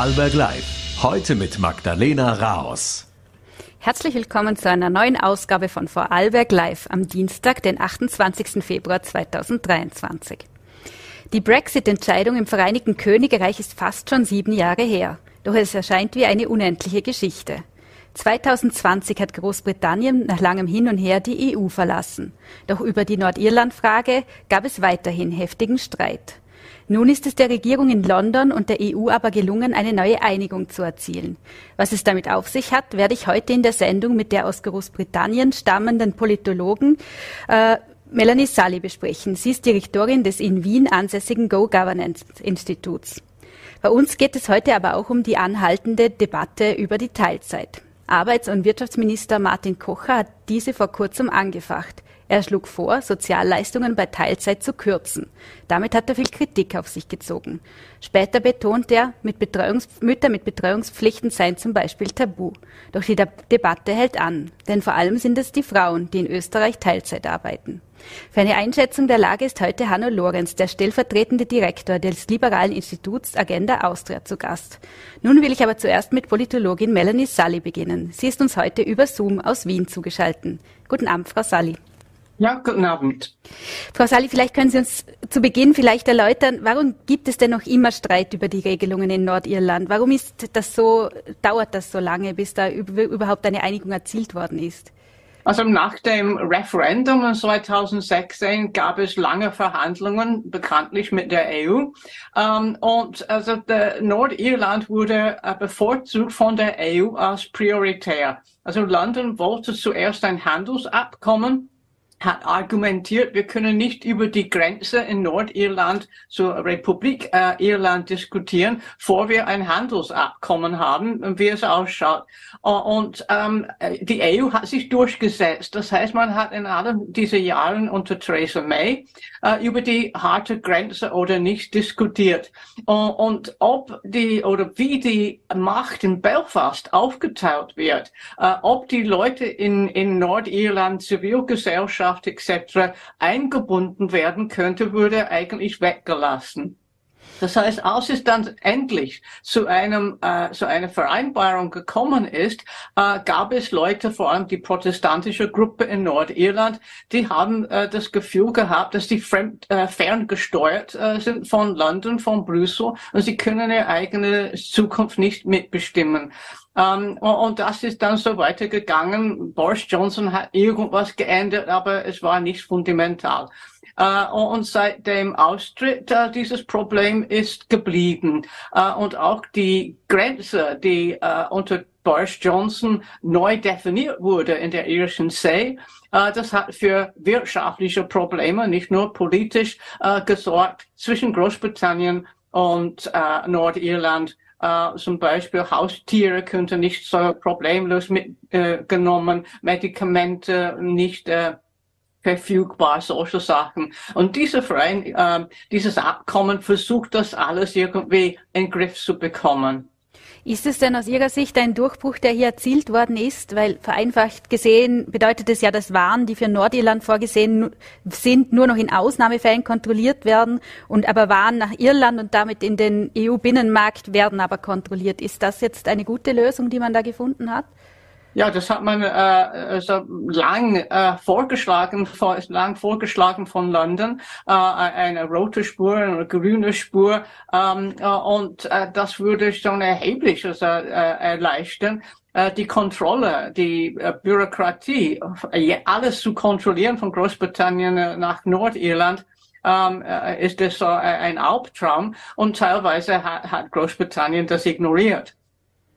Vorarlberg Live. Heute mit Magdalena Raos. Herzlich willkommen zu einer neuen Ausgabe von Vorarlberg Live am Dienstag, den 28. Februar 2023. Die Brexit-Entscheidung im Vereinigten Königreich ist fast schon sieben Jahre her. Doch es erscheint wie eine unendliche Geschichte. 2020 hat Großbritannien nach langem Hin und Her die EU verlassen. Doch über die Nordirland-Frage gab es weiterhin heftigen Streit. Nun ist es der Regierung in London und der EU aber gelungen, eine neue Einigung zu erzielen. Was es damit auf sich hat, werde ich heute in der Sendung mit der aus Großbritannien stammenden Politologen äh, Melanie Sully besprechen. Sie ist Direktorin des in Wien ansässigen Go Governance Instituts. Bei uns geht es heute aber auch um die anhaltende Debatte über die Teilzeit. Arbeits- und Wirtschaftsminister Martin Kocher hat diese vor kurzem angefacht. Er schlug vor, Sozialleistungen bei Teilzeit zu kürzen. Damit hat er viel Kritik auf sich gezogen. Später betont er, mit Mütter mit Betreuungspflichten seien zum Beispiel tabu. Doch die De Debatte hält an, denn vor allem sind es die Frauen, die in Österreich Teilzeit arbeiten. Für eine Einschätzung der Lage ist heute Hanno Lorenz, der stellvertretende Direktor des liberalen Instituts Agenda Austria, zu Gast. Nun will ich aber zuerst mit Politologin Melanie Sully beginnen. Sie ist uns heute über Zoom aus Wien zugeschaltet. Guten Abend, Frau Sully. Ja, guten Abend. Frau Sali, vielleicht können Sie uns zu Beginn vielleicht erläutern, warum gibt es denn noch immer Streit über die Regelungen in Nordirland? Warum ist das so, dauert das so lange, bis da überhaupt eine Einigung erzielt worden ist? Also nach dem Referendum 2016 gab es lange Verhandlungen, bekanntlich mit der EU. Ähm, und also Nordirland wurde äh, bevorzugt von der EU als prioritär. Also London wollte zuerst ein Handelsabkommen hat argumentiert, wir können nicht über die Grenze in Nordirland zur Republik äh, Irland diskutieren, vor wir ein Handelsabkommen haben, wie es ausschaut. Und ähm, die EU hat sich durchgesetzt. Das heißt, man hat in allen diesen Jahren unter Theresa May äh, über die harte Grenze oder nicht diskutiert. Uh, und ob die oder wie die Macht in Belfast aufgeteilt wird, äh, ob die Leute in, in Nordirland Zivilgesellschaft Wirtschaft etc. eingebunden werden könnte, würde eigentlich weggelassen. Das heißt, als es dann endlich zu einem äh, zu einer Vereinbarung gekommen ist, äh, gab es Leute, vor allem die protestantische Gruppe in Nordirland, die haben äh, das Gefühl gehabt, dass die fremd, äh, ferngesteuert äh, sind von London, von Brüssel und sie können ihre eigene Zukunft nicht mitbestimmen. Ähm, und das ist dann so weitergegangen. Boris Johnson hat irgendwas geändert, aber es war nicht fundamental. Uh, und seit dem Austritt uh, dieses Problem ist geblieben. Uh, und auch die Grenze, die unter Boris Johnson neu definiert wurde in der irischen See, das hat für wirtschaftliche Probleme, nicht nur politisch, gesorgt zwischen Großbritannien und Nordirland Uh, zum Beispiel Haustiere könnten nicht so problemlos mitgenommen, äh, Medikamente nicht äh, verfügbar, solche Sachen. Und diese Verein, äh, dieses Abkommen versucht das alles irgendwie in den Griff zu bekommen. Ist es denn aus Ihrer Sicht ein Durchbruch, der hier erzielt worden ist? Weil vereinfacht gesehen bedeutet es ja, dass Waren, die für Nordirland vorgesehen sind, nur noch in Ausnahmefällen kontrolliert werden und aber Waren nach Irland und damit in den EU-Binnenmarkt werden aber kontrolliert. Ist das jetzt eine gute Lösung, die man da gefunden hat? Ja, das hat man äh, so lang äh, vorgeschlagen, vor, lang vorgeschlagen von London, äh, eine rote Spur, eine grüne Spur, ähm, äh, und äh, das würde schon erheblich also, äh, erleichtern äh, die Kontrolle, die äh, Bürokratie, äh, alles zu kontrollieren von Großbritannien äh, nach Nordirland, ähm, äh, ist das so ein Albtraum und teilweise hat, hat Großbritannien das ignoriert.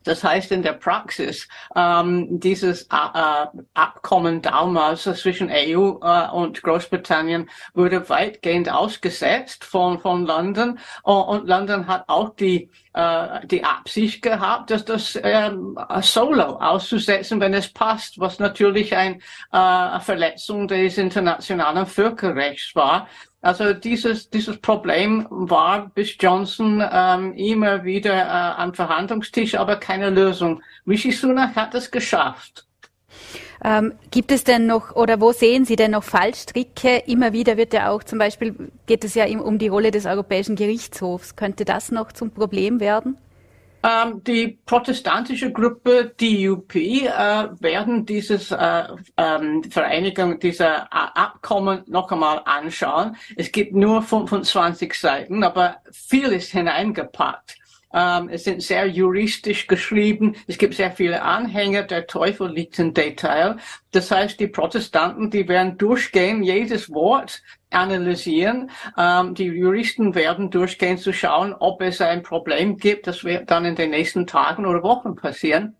Das heißt in der Praxis, ähm, dieses äh, äh Abkommen damals zwischen EU äh, und Großbritannien wurde weitgehend ausgesetzt von, von London. Und London hat auch die, äh, die Absicht gehabt, dass das ähm, solo auszusetzen, wenn es passt, was natürlich ein, äh, eine Verletzung des internationalen Völkerrechts war. Also dieses, dieses Problem war bis Johnson ähm, immer wieder äh, am Verhandlungstisch, aber keine Lösung. Rishi Sunak hat es geschafft. Ähm, gibt es denn noch oder wo sehen Sie denn noch Fallstricke? Immer wieder wird ja auch zum Beispiel geht es ja um die Rolle des Europäischen Gerichtshofs. Könnte das noch zum Problem werden? Ähm, die protestantische Gruppe DUP äh, werden dieses äh, ähm, Vereinigung dieser Abkommen noch einmal anschauen. Es gibt nur 25 Seiten, aber viel ist hineingepackt. Ähm, es sind sehr juristisch geschrieben. Es gibt sehr viele Anhänger. Der Teufel liegt im Detail. Das heißt, die Protestanten, die werden durchgehen, jedes Wort analysieren. Ähm, die Juristen werden durchgehen zu schauen, ob es ein Problem gibt. Das wird dann in den nächsten Tagen oder Wochen passieren.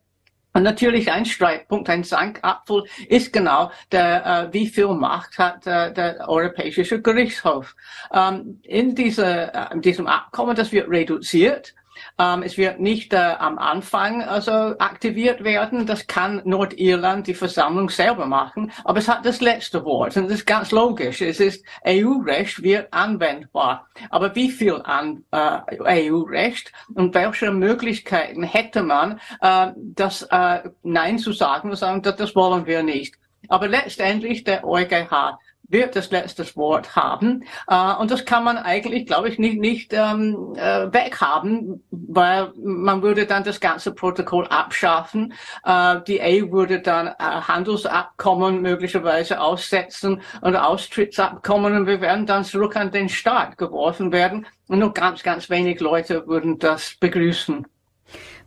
Und natürlich ein Streitpunkt, ein Sankapfel ist genau der, äh, wie viel Macht hat äh, der Europäische Gerichtshof. Ähm, in, diese, äh, diesem Abkommen, das wird reduziert ähm, es wird nicht äh, am Anfang also aktiviert werden. Das kann Nordirland die Versammlung selber machen. Aber es hat das letzte Wort. Und das ist ganz logisch. Es ist EU-Recht wird anwendbar. Aber wie viel an äh, EU-Recht und welche Möglichkeiten hätte man, äh, das äh, Nein zu sagen und sagen, das, das wollen wir nicht. Aber letztendlich der EuGH wird das letzte Wort haben. Äh, und das kann man eigentlich, glaube ich, nicht, nicht ähm, äh, weghaben, weil man würde dann das ganze Protokoll abschaffen. Äh, die EU würde dann äh, Handelsabkommen möglicherweise aussetzen und Austrittsabkommen und wir werden dann zurück an den Staat geworfen werden. Und nur ganz, ganz wenig Leute würden das begrüßen.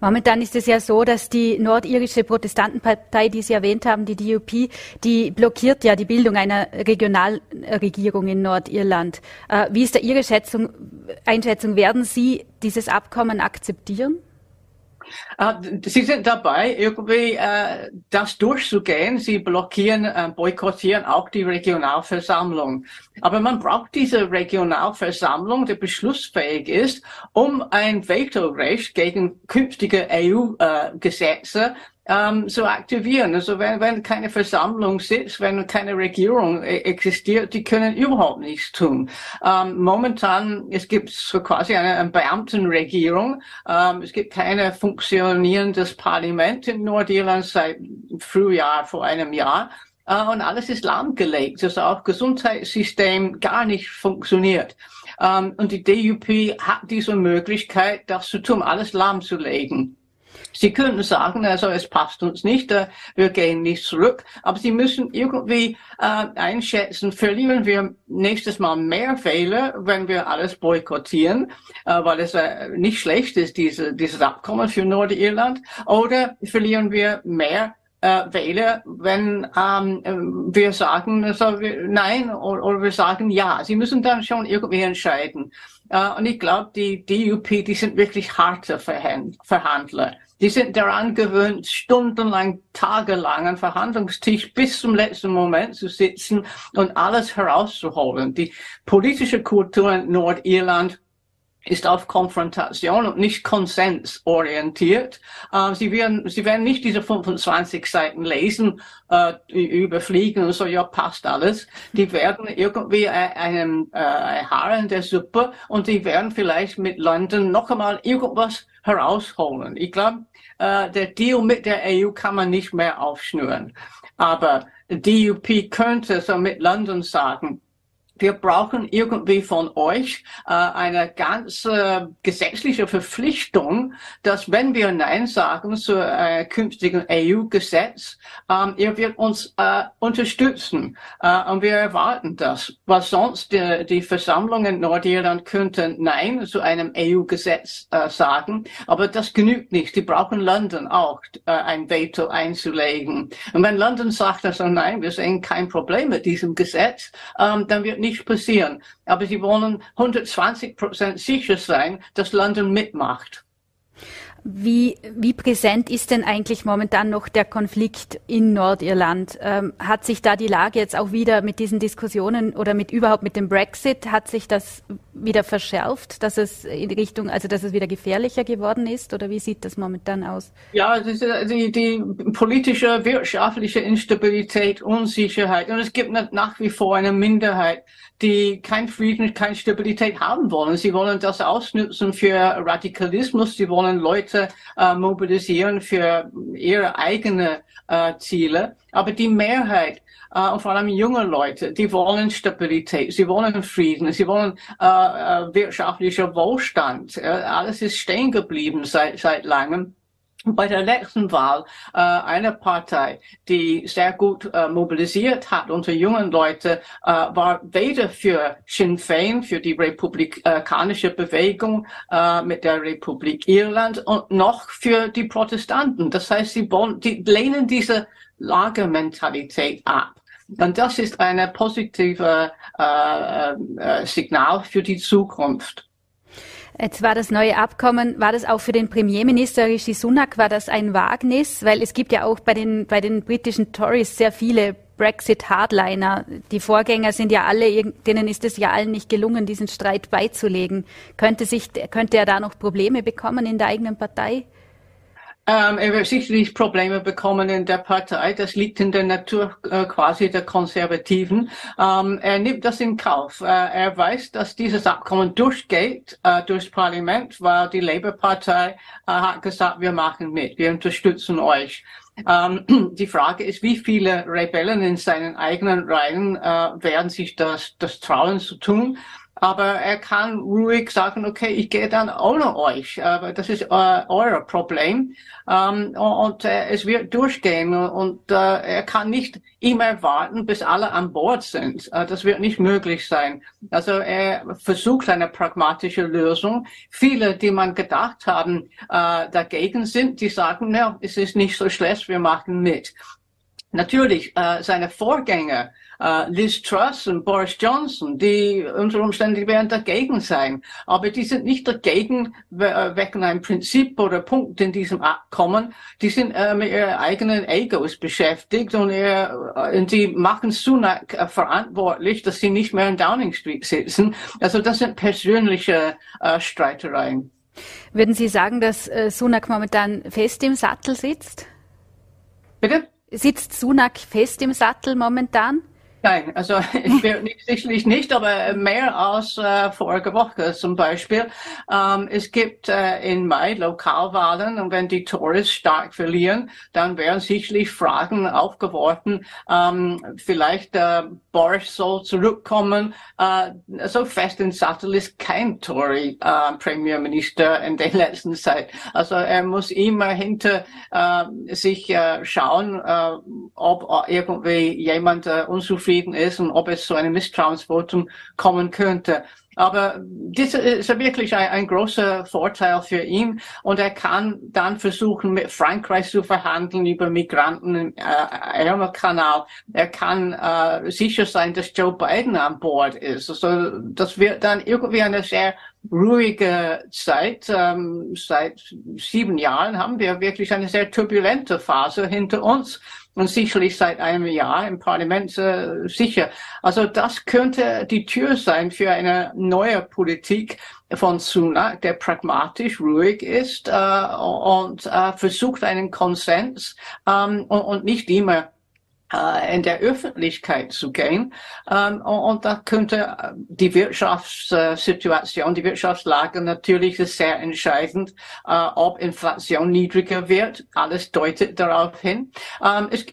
Momentan ist es ja so, dass die nordirische Protestantenpartei, die Sie erwähnt haben, die DUP, die blockiert ja die Bildung einer Regionalregierung in Nordirland. Äh, wie ist da Ihre Schätzung, Einschätzung? Werden Sie dieses Abkommen akzeptieren? Äh, sie sind dabei, irgendwie äh, das durchzugehen. Sie blockieren, äh, boykottieren auch die Regionalversammlung. Aber man braucht diese Regionalversammlung, die beschlussfähig ist, um ein Vetorecht gegen künftige EU-Gesetze ähm, zu aktivieren. Also wenn, wenn keine Versammlung sitzt, wenn keine Regierung e-, existiert, die können überhaupt nichts tun. Ähm, momentan, es gibt so quasi eine, eine Beamtenregierung. Ähm, es gibt keine funktionierendes Parlament in Nordirland seit Frühjahr vor einem Jahr. Uh, und alles ist lahmgelegt, also auch Gesundheitssystem gar nicht funktioniert. Ähm, und die DUP hat diese Möglichkeit, das zu tun, alles lahmzulegen. Sie können sagen, also es passt uns nicht, äh, wir gehen nicht zurück, aber Sie müssen irgendwie äh, einschätzen, verlieren wir nächstes Mal mehr Wähler, wenn wir alles boykottieren, äh, weil es äh, nicht schlecht ist, diese, dieses Abkommen für Nordirland, oder verlieren wir mehr äh, Wähler, wenn ähm, wir sagen also wir, nein oder, oder, wir sagen ja. Sie müssen dann schon irgendwie entscheiden. Äh, und ich glaube, die DUP, die sind wirklich harte Verhandler. Die sind daran gewöhnt, stundenlang, tagelang am Verhandlungstisch bis zum letzten Moment zu sitzen und alles herauszuholen. Die politische Kultur in Nordirland ist auf Konfrontation und nicht konsensorientiert. Äh, sie, werden, sie werden nicht diese 25 Seiten lesen, äh, überfliegen und so, ja, passt alles. Die werden irgendwie äh, einen äh, Haar in der Suppe und die werden vielleicht mit London noch einmal irgendwas herausholen. Ich glaube, äh, der Deal mit der EU kann man nicht mehr aufschnüren. Aber DUP könnte so mit London sagen, wir brauchen irgendwie von euch äh, eine ganz äh, gesetzliche Verpflichtung, dass wenn wir Nein sagen zu äh, künftigen EU-Gesetz, ähm, ihr wird uns äh, unterstützen. Äh, und wir erwarten das. Weil sonst die, die Versammlung in Nordirland könnten Nein zu einem EU-Gesetz äh, sagen. Aber das genügt nicht. Die brauchen London auch, äh, ein Veto einzulegen. Und wenn London sagt also nein, wir sehen kein Problem mit diesem Gesetz, ähm, dann wird nicht passieren. Aber sie wollen 120 Prozent sicher sein, dass London mitmacht. Wie, wie präsent ist denn eigentlich momentan noch der Konflikt in Nordirland? Ähm, hat sich da die Lage jetzt auch wieder mit diesen Diskussionen oder mit überhaupt mit dem Brexit, hat sich das wieder verschärft, dass es in Richtung, also dass es wieder gefährlicher geworden ist? Oder wie sieht das momentan aus? Ja, die, die politische, wirtschaftliche Instabilität, Unsicherheit. Und es gibt nach wie vor eine Minderheit, die kein Frieden, keine Stabilität haben wollen. Sie wollen das ausnutzen für Radikalismus. Sie wollen Leute Leute äh, mobilisieren für ihre eigenen äh, Ziele. Aber die Mehrheit äh, und vor allem junge Leute, die wollen Stabilität, sie wollen Frieden, sie wollen äh, äh wirtschaftlicher Wohlstand. Äh, alles ist stehen geblieben seit, seit langem bei der letzten Wahl äh, eine Partei, die sehr gut äh, mobilisiert hat unter jungen Leute, äh, war weder für Sinn Fein, für die republikanische Bewegung äh, mit der Republik Irland und noch für die Protestanten. Das heißt, sie wollen, die lehnen diese Lagermentalität ab. Und das ist ein positives äh, äh, Signal für die Zukunft. Jetzt war das neue Abkommen, war das auch für den Premierminister Rishi Sunak, war das ein Wagnis? Weil es gibt ja auch bei den, bei den britischen Tories sehr viele Brexit-Hardliner. Die Vorgänger sind ja alle, denen ist es ja allen nicht gelungen, diesen Streit beizulegen. Könnte sich, könnte er da noch Probleme bekommen in der eigenen Partei? Ähm, er wird sicherlich Probleme bekommen in der Partei. Das liegt in der Natur äh, quasi der Konservativen. Ähm, er nimmt das in Kauf. Äh, er weiß, dass dieses Abkommen durchgeht äh, durchs Parlament, weil die Labour-Partei äh, hat gesagt, wir machen mit, wir unterstützen euch. Ähm, die Frage ist, wie viele Rebellen in seinen eigenen Reihen äh, werden sich das, das trauen zu tun? Aber er kann ruhig sagen, okay, ich gehe dann ohne euch, aber das ist äh, euer Problem ähm, und äh, es wird durchgehen und äh, er kann nicht immer warten, bis alle an Bord sind. Äh, das wird nicht möglich sein. Also er versucht eine pragmatische Lösung. Viele, die man gedacht haben, äh, dagegen sind, die sagen, ja, es ist nicht so schlecht, wir machen mit. Natürlich, äh, seine Vorgänger äh, Liz Truss und Boris Johnson, die unter Umständen werden dagegen sein. Aber die sind nicht dagegen äh, wegen einem Prinzip oder Punkt in diesem Abkommen. Die sind äh, mit ihren eigenen Egos beschäftigt und, ihr, äh, und die machen Sunak äh, verantwortlich, dass sie nicht mehr in Downing Street sitzen. Also das sind persönliche äh, Streitereien. Würden Sie sagen, dass äh, Sunak momentan fest im Sattel sitzt? Bitte? Sitzt Sunak fest im Sattel momentan? Nein, also ich bin nicht, sicherlich nicht, aber mehr als äh, vorige Woche zum Beispiel. Ähm, es gibt äh, in Mai Lokalwahlen und wenn die Tories stark verlieren, dann werden sicherlich Fragen aufgeworfen. Ähm, vielleicht äh, Boris soll zurückkommen. Äh, so fest in Sattel ist kein Tory äh, Premierminister in der letzten Zeit. Also er muss immer hinter äh, sich äh, schauen, äh, ob irgendwie jemand äh, unzufrieden zufrieden ist und ob es zu einem Misstrauensvotum kommen könnte. Aber das ist wirklich ein, ein, großer Vorteil für ihn und er kann dann versuchen, mit Frankreich zu verhandeln über Migranten im äh. Er kann äh, sicher sein, dass Joe Biden an Bord ist. Also das wird dann irgendwie eine sehr ruhige Zeit. Ähm, seit sieben Jahren haben wir wirklich eine sehr turbulente Phase hinter uns und sicherlich seit einem Jahr im Parlament äh, sicher. Also das könnte die Tür sein für eine neue Politik von Sunak, der pragmatisch ruhig ist äh, und äh, versucht einen Konsens ähm, und, und nicht immer in der Öffentlichkeit zu gehen. Ähm, und da könnte äh, die Wirtschaftssituation, die Wirtschaftslage natürlich sehr entscheidend, äh, ob Inflation niedriger wird. Alles deutet darauf hin. Ähm, es,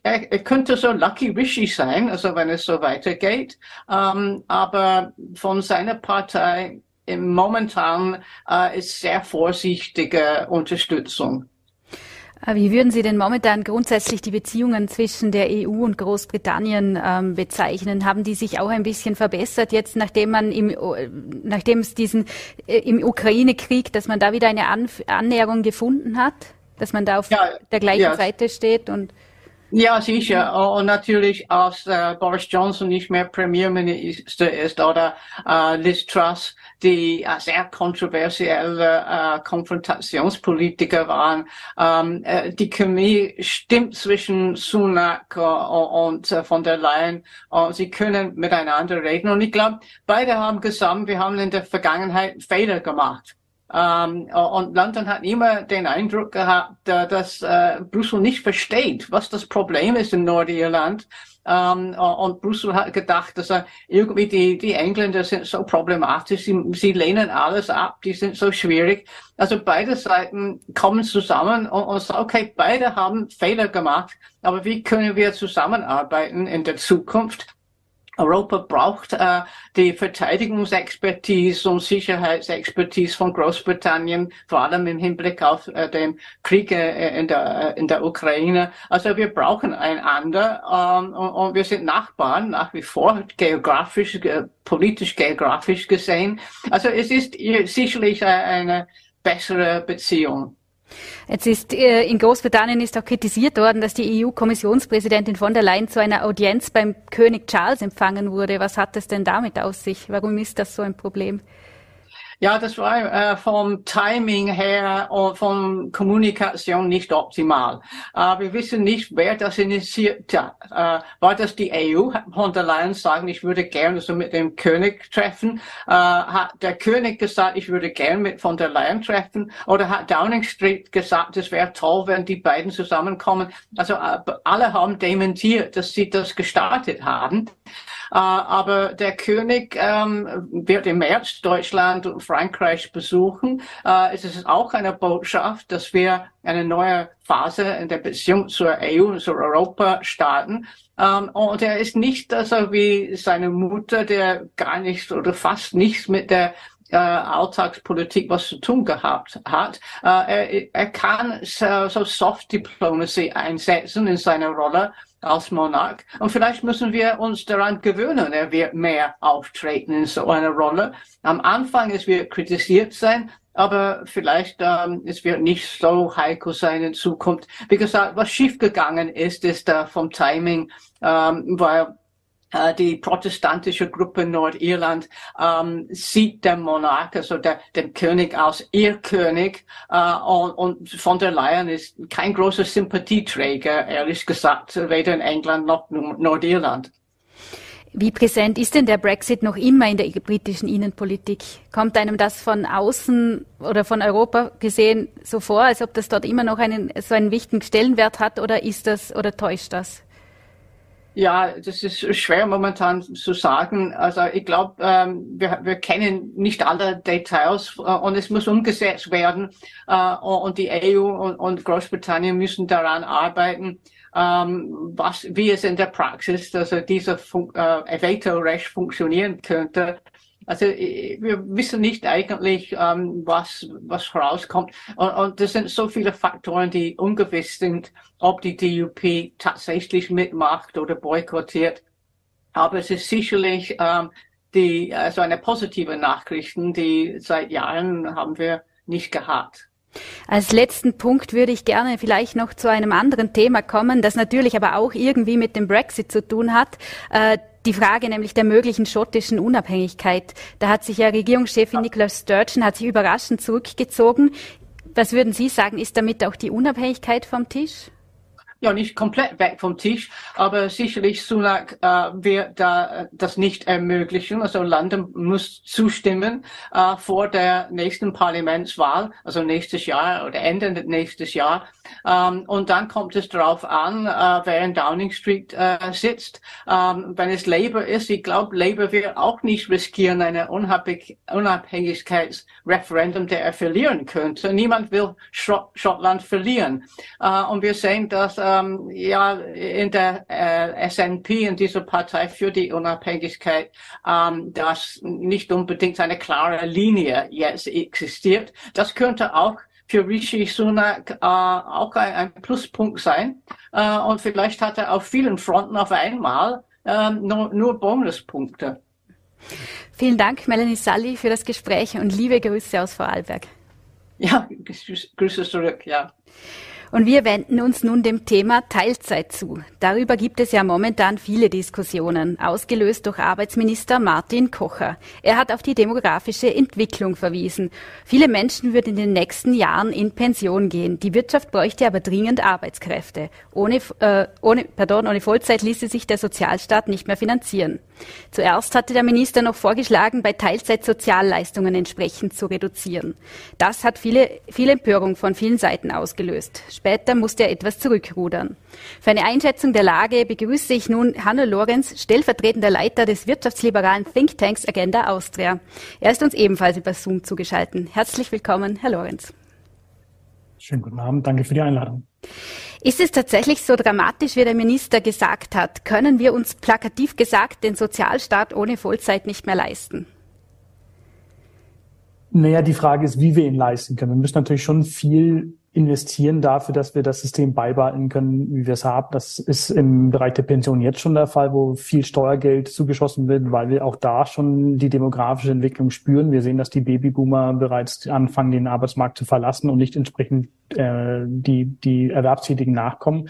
könnte so Lucky Rishi sein, also wenn es so weitergeht. Ähm, aber von seiner Partei im momentan ist sehr vorsichtige Unterstützung. Äh, wie würden Sie denn momentan grundsätzlich die Beziehungen zwischen der EU und Großbritannien ähm, bezeichnen? Haben die sich auch ein bisschen verbessert jetzt, nachdem man im, nachdem es diesen äh, im Ukraine-Krieg, dass man da wieder eine An Annäherung gefunden hat, dass man da auf ja, der gleichen ja. Seite steht und ja, sicher. Und natürlich, als äh, Boris Johnson nicht mehr Premierminister ist oder äh, Liz Truss, die äh, sehr kontroversielle äh, Konfrontationspolitiker waren. Ähm, äh, die Chemie stimmt zwischen Sunak und von der Leyen. Sie können miteinander reden. Und ich glaube, beide haben gesagt, wir haben in der Vergangenheit Fehler gemacht. Ähm, und London hat immer den Eindruck gehabt, dass äh, Brüssel nicht versteht, was das Problem ist in Nordirland. Ähm, und Brüssel hat gedacht, dass er irgendwie die, die Engländer sind so problematisch, sie, sie lehnen alles ab, die sind so schwierig. Also beide Seiten kommen zusammen und, und sagen, okay, beide haben Fehler gemacht, aber wie können wir zusammenarbeiten in der Zukunft? Europa braucht äh, die Verteidigungsexpertise und Sicherheitsexpertise von Großbritannien, vor allem im Hinblick auf äh, den Krieg äh, in, der, äh, in der Ukraine. Also wir brauchen einander ähm, und, und, wir sind Nachbarn nach wie vor, geografisch, ge politisch, geografisch gesehen. Also es ist sicherlich äh, eine bessere Beziehung. Jetzt ist äh, in Großbritannien ist auch kritisiert worden, dass die EU-Kommissionspräsidentin von der Leyen zu einer Audienz beim König Charles empfangen wurde. Was hat es denn damit aus sich? Warum ist das so ein Problem? Ja, das war äh, vom Timing her und von Kommunikation nicht optimal. Äh, wir wissen nicht, wer das initiiert hat. Äh, war das die EU? Von der Leyen sagen, ich würde gerne so mit dem König treffen? Äh, hat der König gesagt, ich würde gerne mit von der Leyen treffen? Oder hat Downing Street gesagt, es wäre toll, wenn die beiden zusammenkommen? Also äh, alle haben dementiert, dass sie das gestartet haben. Äh, aber der König ähm, wird im März Deutschland und Frankreich besuchen. Äh, es ist auch eine Botschaft, dass wir eine neue Phase in der Beziehung zur EU und zu Europa starten. Ähm, und er ist nicht so wie seine Mutter, der gar nichts oder fast nichts mit der äh, Alltagspolitik was zu tun gehabt hat. Er, er kann so Soft Diplomacy einsetzen in seiner Rolle als Monarch. Und vielleicht müssen wir uns daran gewöhnen, er wird mehr auftreten in so einer Rolle. Am Anfang, es wird kritisiert sein, aber vielleicht ähm, es wird nicht so heikel sein in Zukunft. Wie gesagt, was schiefgegangen ist, ist äh, vom Timing, ähm, weil die protestantische Gruppe Nordirland ähm, sieht den Monarch, also der, den König als ihr König äh, und, und von der Leyen ist kein großer Sympathieträger, ehrlich gesagt, weder in England noch Nordirland. Wie präsent ist denn der Brexit noch immer in der britischen Innenpolitik? Kommt einem das von außen oder von Europa gesehen so vor, als ob das dort immer noch einen, so einen wichtigen Stellenwert hat oder ist das oder täuscht das? Ja, das ist schwer momentan zu sagen. Also ich glaube, ähm, wir, wir kennen nicht alle Details äh, und es muss umgesetzt werden. Äh, und die EU und, und Großbritannien müssen daran arbeiten, ähm, was, wie es in der Praxis, also dieser Fun äh, Veto-Recht funktionieren könnte. Also wir wissen nicht eigentlich, ähm, was, was herauskommt. Und, und das sind so viele Faktoren, die ungewiss sind, ob die DUP tatsächlich mitmacht oder boykottiert. Aber es ist sicherlich ähm, die, also eine positive Nachrichten, die seit Jahren haben wir nicht gehabt. Als letzten Punkt würde ich gerne vielleicht noch zu einem anderen Thema kommen, das natürlich aber auch irgendwie mit dem Brexit zu tun hat. Äh, die Frage nämlich der möglichen schottischen Unabhängigkeit. Da hat sich ja Regierungschefin Nicola Sturgeon hat sich überraschend zurückgezogen. Was würden Sie sagen, ist damit auch die Unabhängigkeit vom Tisch? Ja nicht komplett weg vom Tisch, aber sicherlich Sunak äh, wird da äh, das nicht ermöglichen. Also London muss zustimmen äh, vor der nächsten Parlamentswahl, also nächstes Jahr oder Ende nächstes Jahr. Ähm, und dann kommt es darauf an, äh, wer in Downing Street äh, sitzt. Ähm, wenn es Labour ist, ich glaube, Labour wird auch nicht riskieren, eine Unabhängig Unabhängigkeitsreferendum, der er verlieren könnte. Niemand will Schottland verlieren. Äh, und wir sehen, dass ähm, ja in der äh, SNP, in dieser Partei für die Unabhängigkeit, ähm, dass nicht unbedingt eine klare Linie jetzt existiert. Das könnte auch für Rishi Sunak äh, auch ein, ein, Pluspunkt sein. Äh, und vielleicht hat er auf vielen Fronten auf einmal äh, nur, nur Bonuspunkte. Vielen Dank, Melanie Sully, für das Gespräch und liebe Grüße aus Vorarlberg. Ja, Grüße zurück, ja. Und wir wenden uns nun dem Thema Teilzeit zu. Darüber gibt es ja momentan viele Diskussionen, ausgelöst durch Arbeitsminister Martin Kocher. Er hat auf die demografische Entwicklung verwiesen. Viele Menschen würden in den nächsten Jahren in Pension gehen. Die Wirtschaft bräuchte aber dringend Arbeitskräfte. Ohne, äh, ohne, pardon, ohne Vollzeit ließe sich der Sozialstaat nicht mehr finanzieren. Zuerst hatte der Minister noch vorgeschlagen, bei Teilzeit Sozialleistungen entsprechend zu reduzieren. Das hat viele, viel Empörung von vielen Seiten ausgelöst. Später musste er etwas zurückrudern. Für eine Einschätzung der Lage begrüße ich nun Hanno Lorenz, stellvertretender Leiter des wirtschaftsliberalen Thinktanks Agenda Austria. Er ist uns ebenfalls über Zoom zugeschaltet. Herzlich willkommen, Herr Lorenz. Schönen guten Abend, danke für die Einladung. Ist es tatsächlich so dramatisch, wie der Minister gesagt hat? Können wir uns plakativ gesagt den Sozialstaat ohne Vollzeit nicht mehr leisten? Naja, die Frage ist, wie wir ihn leisten können. Wir müssen natürlich schon viel investieren dafür, dass wir das System beibehalten können, wie wir es haben. Das ist im Bereich der Pension jetzt schon der Fall, wo viel Steuergeld zugeschossen wird, weil wir auch da schon die demografische Entwicklung spüren. Wir sehen, dass die Babyboomer bereits anfangen, den Arbeitsmarkt zu verlassen und nicht entsprechend äh, die, die Erwerbstätigen nachkommen.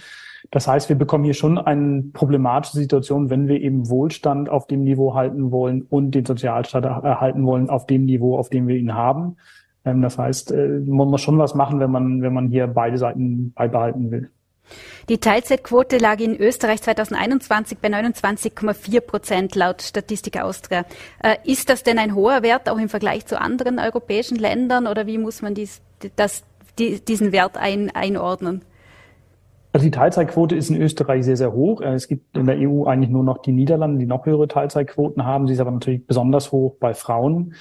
Das heißt, wir bekommen hier schon eine problematische Situation, wenn wir eben Wohlstand auf dem Niveau halten wollen und den Sozialstaat erhalten wollen auf dem Niveau, auf dem wir ihn haben. Ähm, das heißt, äh, man muss schon was machen, wenn man, wenn man hier beide Seiten beibehalten will. Die Teilzeitquote lag in Österreich 2021 bei 29,4 Prozent laut Statistik Austria. Äh, ist das denn ein hoher Wert auch im Vergleich zu anderen europäischen Ländern oder wie muss man dies, das, diesen Wert ein, einordnen? Also die Teilzeitquote ist in Österreich sehr, sehr hoch. Äh, es gibt in der EU eigentlich nur noch die Niederlande, die noch höhere Teilzeitquoten haben. Sie ist aber natürlich besonders hoch bei Frauen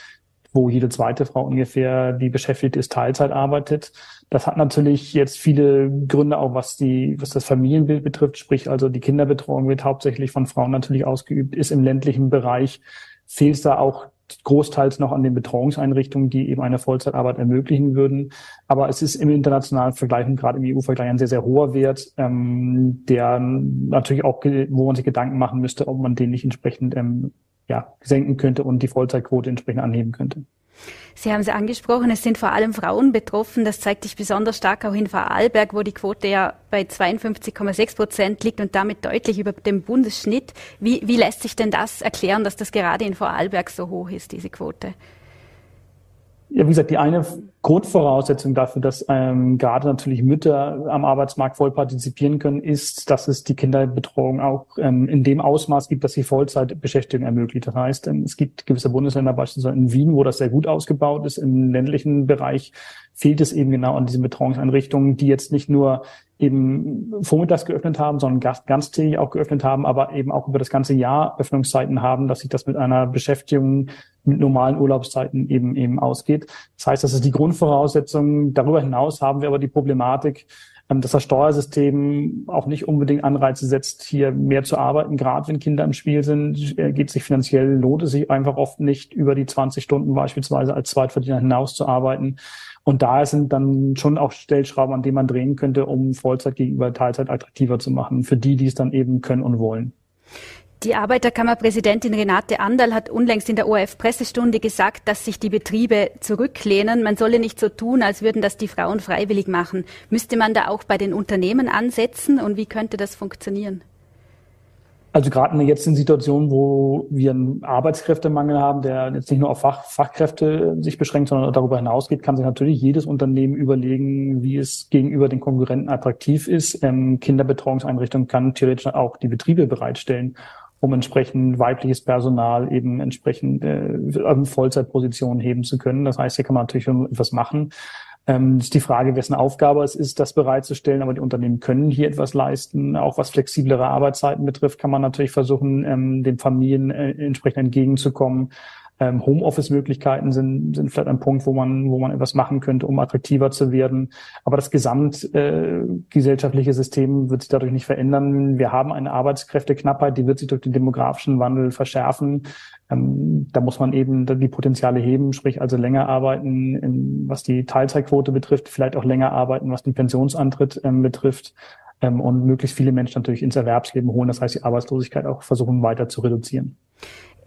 wo jede zweite Frau ungefähr, die beschäftigt ist, Teilzeit arbeitet. Das hat natürlich jetzt viele Gründe, auch was die, was das Familienbild betrifft. Sprich, also die Kinderbetreuung wird hauptsächlich von Frauen natürlich ausgeübt, ist im ländlichen Bereich, fehlt es da auch großteils noch an den Betreuungseinrichtungen, die eben eine Vollzeitarbeit ermöglichen würden. Aber es ist im internationalen Vergleich und gerade im EU-Vergleich ein sehr, sehr hoher Wert, ähm, der natürlich auch, wo man sich Gedanken machen müsste, ob man den nicht entsprechend ähm, ja, senken könnte und die Vollzeitquote entsprechend anheben könnte. Sie haben es angesprochen, es sind vor allem Frauen betroffen. Das zeigt sich besonders stark auch in Vorarlberg, wo die Quote ja bei 52,6 Prozent liegt und damit deutlich über dem Bundesschnitt. Wie, wie lässt sich denn das erklären, dass das gerade in Vorarlberg so hoch ist, diese Quote? Ja, wie gesagt, die eine Grundvoraussetzung dafür, dass ähm, gerade natürlich Mütter am Arbeitsmarkt voll partizipieren können, ist, dass es die Kinderbetreuung auch ähm, in dem Ausmaß gibt, dass sie Vollzeitbeschäftigung ermöglicht. Das heißt, ähm, es gibt gewisse Bundesländer, beispielsweise in Wien, wo das sehr gut ausgebaut ist. Im ländlichen Bereich fehlt es eben genau an diesen Betreuungseinrichtungen, die jetzt nicht nur eben vormittags geöffnet haben, sondern ganztägig auch geöffnet haben, aber eben auch über das ganze Jahr Öffnungszeiten haben, dass sich das mit einer Beschäftigung mit normalen Urlaubszeiten eben eben ausgeht. Das heißt, das ist die Grundvoraussetzung. Darüber hinaus haben wir aber die Problematik, dass das Steuersystem auch nicht unbedingt Anreize setzt, hier mehr zu arbeiten. Gerade wenn Kinder im Spiel sind, äh, geht sich finanziell, lohnt es sich einfach oft nicht, über die 20 Stunden beispielsweise als Zweitverdiener hinaus zu arbeiten. Und da sind dann schon auch Stellschrauben, an denen man drehen könnte, um Vollzeit gegenüber Teilzeit attraktiver zu machen, für die, die es dann eben können und wollen. Die Arbeiterkammerpräsidentin Renate Anderl hat unlängst in der ORF-Pressestunde gesagt, dass sich die Betriebe zurücklehnen. Man solle nicht so tun, als würden das die Frauen freiwillig machen. Müsste man da auch bei den Unternehmen ansetzen und wie könnte das funktionieren? Also gerade in der jetzigen Situation, wo wir einen Arbeitskräftemangel haben, der jetzt nicht nur auf Fach, Fachkräfte sich beschränkt, sondern darüber hinausgeht, kann sich natürlich jedes Unternehmen überlegen, wie es gegenüber den Konkurrenten attraktiv ist. Ähm, Kinderbetreuungseinrichtungen kann theoretisch auch die Betriebe bereitstellen, um entsprechend weibliches Personal eben entsprechend äh, Vollzeitpositionen heben zu können. Das heißt, hier kann man natürlich schon etwas machen. Ähm, ist die Frage, wessen Aufgabe es ist, das bereitzustellen. Aber die Unternehmen können hier etwas leisten. Auch was flexiblere Arbeitszeiten betrifft, kann man natürlich versuchen, ähm, den Familien äh, entsprechend entgegenzukommen. Ähm, Homeoffice-Möglichkeiten sind, sind vielleicht ein Punkt, wo man, wo man etwas machen könnte, um attraktiver zu werden. Aber das gesamtgesellschaftliche äh, System wird sich dadurch nicht verändern. Wir haben eine Arbeitskräfteknappheit, die wird sich durch den demografischen Wandel verschärfen. Ähm, da muss man eben die Potenziale heben, sprich also länger arbeiten, in, was die Teilzeitquote betrifft, vielleicht auch länger arbeiten, was den Pensionsantritt ähm, betrifft ähm, und möglichst viele Menschen natürlich ins Erwerbsleben holen. Das heißt, die Arbeitslosigkeit auch versuchen weiter zu reduzieren.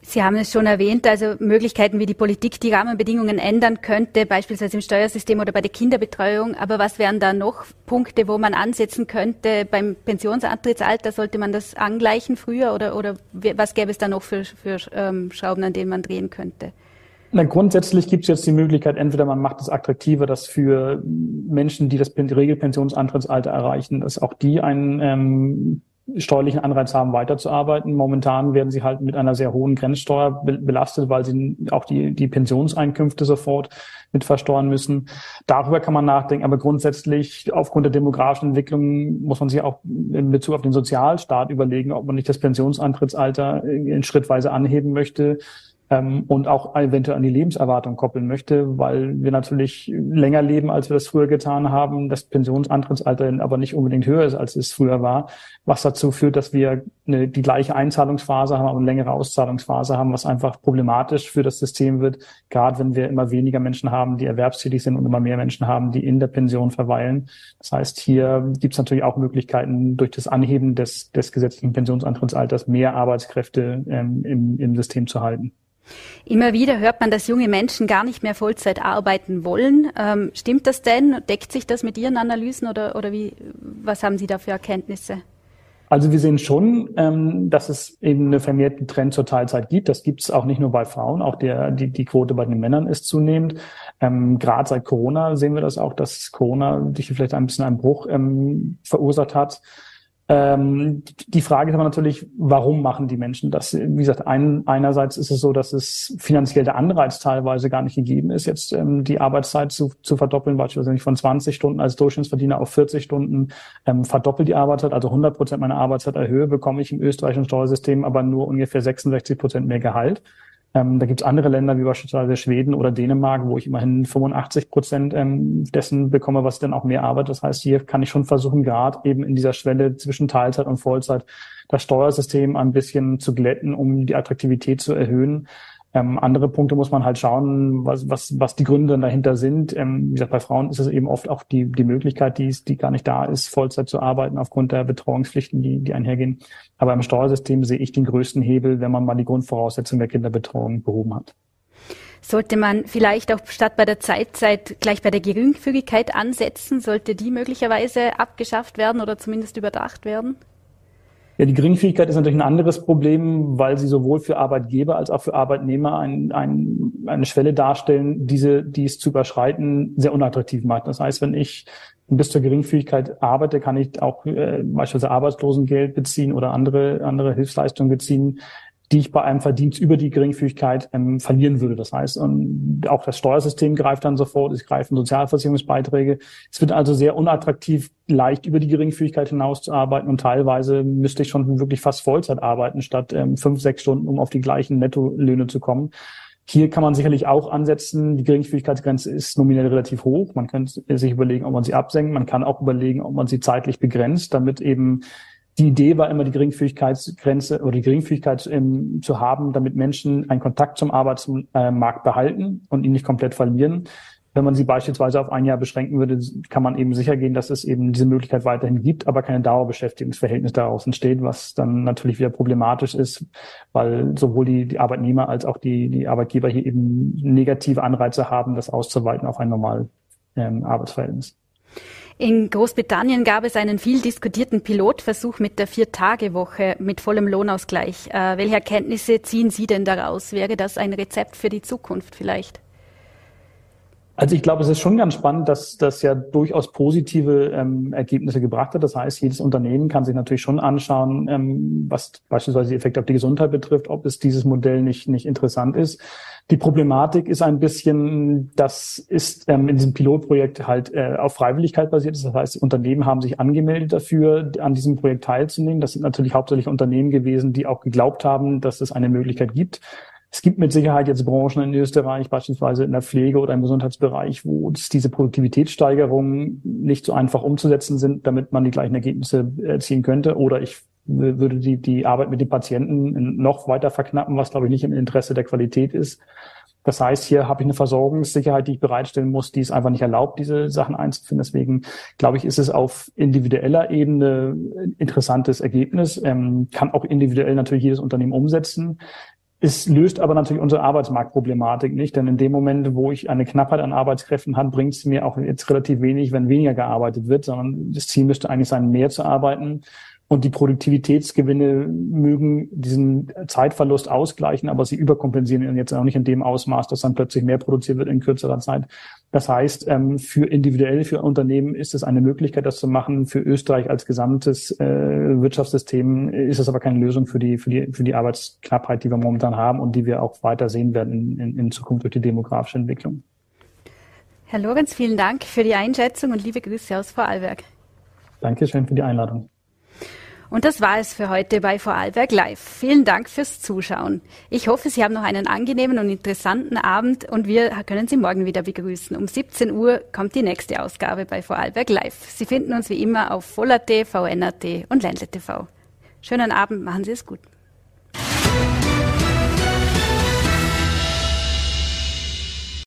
Sie haben es schon erwähnt, also Möglichkeiten, wie die Politik die Rahmenbedingungen ändern könnte, beispielsweise im Steuersystem oder bei der Kinderbetreuung. Aber was wären da noch Punkte, wo man ansetzen könnte? Beim Pensionsantrittsalter sollte man das angleichen früher oder, oder was gäbe es da noch für, für ähm, Schrauben, an denen man drehen könnte? Na, grundsätzlich gibt es jetzt die Möglichkeit, entweder man macht es attraktiver, dass für Menschen, die das Regelpensionsantrittsalter erreichen, dass auch die einen ähm, steuerlichen Anreiz haben, weiterzuarbeiten. Momentan werden sie halt mit einer sehr hohen Grenzsteuer belastet, weil sie auch die, die Pensionseinkünfte sofort mit versteuern müssen. Darüber kann man nachdenken, aber grundsätzlich aufgrund der demografischen Entwicklung muss man sich auch in Bezug auf den Sozialstaat überlegen, ob man nicht das Pensionsantrittsalter in schrittweise anheben möchte und auch eventuell an die Lebenserwartung koppeln möchte, weil wir natürlich länger leben, als wir das früher getan haben, das Pensionsantrittsalter aber nicht unbedingt höher ist, als es früher war, was dazu führt, dass wir eine, die gleiche Einzahlungsphase haben, aber eine längere Auszahlungsphase haben, was einfach problematisch für das System wird, gerade wenn wir immer weniger Menschen haben, die erwerbstätig sind und immer mehr Menschen haben, die in der Pension verweilen. Das heißt, hier gibt es natürlich auch Möglichkeiten, durch das Anheben des, des gesetzlichen Pensionsantrittsalters mehr Arbeitskräfte ähm, im, im System zu halten. Immer wieder hört man, dass junge Menschen gar nicht mehr Vollzeit arbeiten wollen. Ähm, stimmt das denn? Deckt sich das mit Ihren Analysen oder, oder wie, was haben Sie da für Erkenntnisse? Also wir sehen schon, ähm, dass es eben einen vermehrten Trend zur Teilzeit gibt. Das gibt es auch nicht nur bei Frauen, auch der, die, die Quote bei den Männern ist zunehmend. Ähm, Gerade seit Corona sehen wir das auch, dass Corona sich vielleicht ein bisschen einen Bruch ähm, verursacht hat. Ähm, die Frage ist aber natürlich, warum machen die Menschen das? Wie gesagt, ein, einerseits ist es so, dass es finanziell der Anreiz teilweise gar nicht gegeben ist, jetzt ähm, die Arbeitszeit zu, zu verdoppeln, beispielsweise von 20 Stunden als Durchschnittsverdiener auf 40 Stunden ähm, verdoppelt die Arbeitszeit, also 100 Prozent meiner Arbeitszeit erhöhe, bekomme ich im österreichischen Steuersystem aber nur ungefähr 66 Prozent mehr Gehalt. Ähm, da gibt es andere Länder wie beispielsweise Schweden oder Dänemark, wo ich immerhin 85 Prozent ähm, dessen bekomme, was dann auch mehr Arbeit. Das heißt, hier kann ich schon versuchen, gerade eben in dieser Schwelle zwischen Teilzeit und Vollzeit das Steuersystem ein bisschen zu glätten, um die Attraktivität zu erhöhen. Ähm, andere Punkte muss man halt schauen, was, was, was die Gründe dahinter sind. Ähm, wie gesagt, bei Frauen ist es eben oft auch die, die Möglichkeit, die, ist, die gar nicht da ist, Vollzeit zu arbeiten aufgrund der Betreuungspflichten, die, die einhergehen. Aber im Steuersystem sehe ich den größten Hebel, wenn man mal die Grundvoraussetzungen der Kinderbetreuung behoben hat. Sollte man vielleicht auch statt bei der Zeitzeit gleich bei der Geringfügigkeit ansetzen? Sollte die möglicherweise abgeschafft werden oder zumindest überdacht werden? Ja, die Geringfügigkeit ist natürlich ein anderes Problem, weil sie sowohl für Arbeitgeber als auch für Arbeitnehmer ein, ein, eine Schwelle darstellen, diese, die es zu überschreiten, sehr unattraktiv macht. Das heißt, wenn ich bis zur Geringfügigkeit arbeite, kann ich auch äh, beispielsweise Arbeitslosengeld beziehen oder andere, andere Hilfsleistungen beziehen, die ich bei einem Verdienst über die Geringfügigkeit ähm, verlieren würde. Das heißt, und auch das Steuersystem greift dann sofort, es greifen Sozialversicherungsbeiträge. Es wird also sehr unattraktiv, leicht über die Geringfügigkeit hinaus zu arbeiten und teilweise müsste ich schon wirklich fast Vollzeit arbeiten, statt ähm, fünf, sechs Stunden, um auf die gleichen Nettolöhne zu kommen. Hier kann man sicherlich auch ansetzen. Die Geringfügigkeitsgrenze ist nominell relativ hoch. Man könnte sich überlegen, ob man sie absenkt. Man kann auch überlegen, ob man sie zeitlich begrenzt, damit eben die Idee war immer, die Geringfügigkeitsgrenze oder die Geringfügigkeit ähm, zu haben, damit Menschen einen Kontakt zum Arbeitsmarkt behalten und ihn nicht komplett verlieren. Wenn man sie beispielsweise auf ein Jahr beschränken würde, kann man eben sicher gehen, dass es eben diese Möglichkeit weiterhin gibt, aber keine Dauerbeschäftigungsverhältnis daraus entsteht, was dann natürlich wieder problematisch ist, weil sowohl die, die Arbeitnehmer als auch die, die Arbeitgeber hier eben negative Anreize haben, das auszuweiten auf ein normales ähm, Arbeitsverhältnis. In Großbritannien gab es einen viel diskutierten Pilotversuch mit der Vier-Tage-Woche mit vollem Lohnausgleich. Äh, welche Erkenntnisse ziehen Sie denn daraus? Wäre das ein Rezept für die Zukunft vielleicht? Also ich glaube, es ist schon ganz spannend, dass das ja durchaus positive ähm, Ergebnisse gebracht hat. Das heißt, jedes Unternehmen kann sich natürlich schon anschauen, ähm, was beispielsweise die Effekte auf die Gesundheit betrifft, ob es dieses Modell nicht, nicht interessant ist. Die Problematik ist ein bisschen, das ist ähm, in diesem Pilotprojekt halt äh, auf Freiwilligkeit basiert. Das heißt, Unternehmen haben sich angemeldet dafür, an diesem Projekt teilzunehmen. Das sind natürlich hauptsächlich Unternehmen gewesen, die auch geglaubt haben, dass es eine Möglichkeit gibt. Es gibt mit Sicherheit jetzt Branchen in Österreich, beispielsweise in der Pflege oder im Gesundheitsbereich, wo diese Produktivitätssteigerungen nicht so einfach umzusetzen sind, damit man die gleichen Ergebnisse erzielen könnte. Oder ich würde die, die Arbeit mit den Patienten noch weiter verknappen, was, glaube ich, nicht im Interesse der Qualität ist. Das heißt, hier habe ich eine Versorgungssicherheit, die ich bereitstellen muss, die es einfach nicht erlaubt, diese Sachen einzuführen. Deswegen glaube ich, ist es auf individueller Ebene ein interessantes Ergebnis, ähm, kann auch individuell natürlich jedes Unternehmen umsetzen. Es löst aber natürlich unsere Arbeitsmarktproblematik nicht, denn in dem Moment, wo ich eine Knappheit an Arbeitskräften habe, bringt es mir auch jetzt relativ wenig, wenn weniger gearbeitet wird, sondern das Ziel müsste eigentlich sein, mehr zu arbeiten. Und die Produktivitätsgewinne mögen diesen Zeitverlust ausgleichen, aber sie überkompensieren jetzt auch nicht in dem Ausmaß, dass dann plötzlich mehr produziert wird in kürzerer Zeit. Das heißt, ähm, für individuell, für Unternehmen ist es eine Möglichkeit, das zu machen. Für Österreich als gesamtes äh, Wirtschaftssystem ist es aber keine Lösung für die, für die, für die Arbeitsknappheit, die wir momentan haben und die wir auch weiter sehen werden in, in Zukunft durch die demografische Entwicklung. Herr Lorenz, vielen Dank für die Einschätzung und liebe Grüße aus Vorarlberg. Dankeschön für die Einladung. Und das war es für heute bei Vorarlberg Live. Vielen Dank fürs Zuschauen. Ich hoffe, Sie haben noch einen angenehmen und interessanten Abend und wir können Sie morgen wieder begrüßen. Um 17 Uhr kommt die nächste Ausgabe bei Vorarlberg Live. Sie finden uns wie immer auf Voll.at, VN.at und Ländle TV. Schönen Abend, machen Sie es gut.